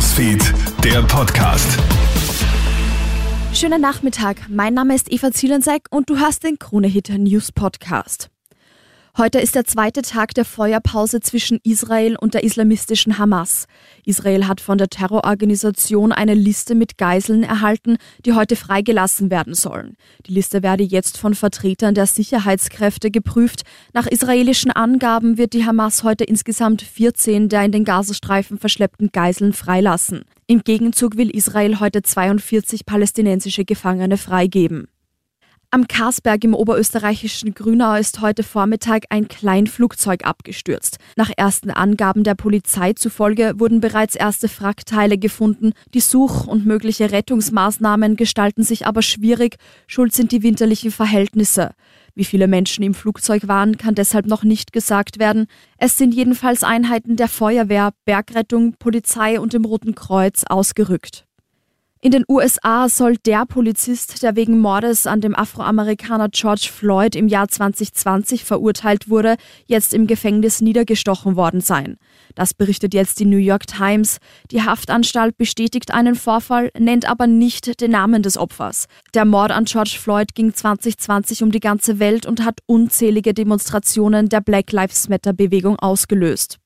Newsfeed, der Podcast. Schönen Nachmittag. Mein Name ist Eva Zielensek und du hast den Krone-Hit News Podcast. Heute ist der zweite Tag der Feuerpause zwischen Israel und der islamistischen Hamas. Israel hat von der Terrororganisation eine Liste mit Geiseln erhalten, die heute freigelassen werden sollen. Die Liste werde jetzt von Vertretern der Sicherheitskräfte geprüft. Nach israelischen Angaben wird die Hamas heute insgesamt 14 der in den Gazastreifen verschleppten Geiseln freilassen. Im Gegenzug will Israel heute 42 palästinensische Gefangene freigeben. Am Karsberg im oberösterreichischen Grünau ist heute Vormittag ein Kleinflugzeug abgestürzt. Nach ersten Angaben der Polizei zufolge wurden bereits erste Wrackteile gefunden. Die Such- und mögliche Rettungsmaßnahmen gestalten sich aber schwierig. Schuld sind die winterlichen Verhältnisse. Wie viele Menschen im Flugzeug waren, kann deshalb noch nicht gesagt werden. Es sind jedenfalls Einheiten der Feuerwehr, Bergrettung, Polizei und dem Roten Kreuz ausgerückt. In den USA soll der Polizist, der wegen Mordes an dem Afroamerikaner George Floyd im Jahr 2020 verurteilt wurde, jetzt im Gefängnis niedergestochen worden sein. Das berichtet jetzt die New York Times. Die Haftanstalt bestätigt einen Vorfall, nennt aber nicht den Namen des Opfers. Der Mord an George Floyd ging 2020 um die ganze Welt und hat unzählige Demonstrationen der Black Lives Matter Bewegung ausgelöst.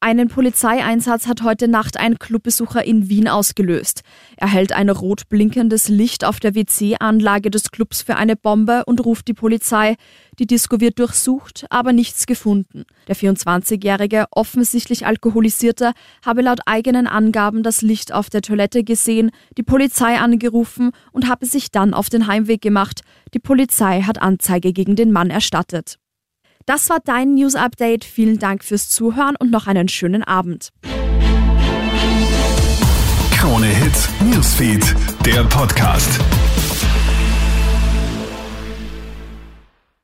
Einen Polizeieinsatz hat heute Nacht ein Clubbesucher in Wien ausgelöst. Er hält ein rot blinkendes Licht auf der WC-Anlage des Clubs für eine Bombe und ruft die Polizei. Die Disco wird durchsucht, aber nichts gefunden. Der 24-jährige, offensichtlich alkoholisierte, habe laut eigenen Angaben das Licht auf der Toilette gesehen, die Polizei angerufen und habe sich dann auf den Heimweg gemacht. Die Polizei hat Anzeige gegen den Mann erstattet. Das war dein News Update. Vielen Dank fürs Zuhören und noch einen schönen Abend. Krone Hits, Newsfeed, der Podcast.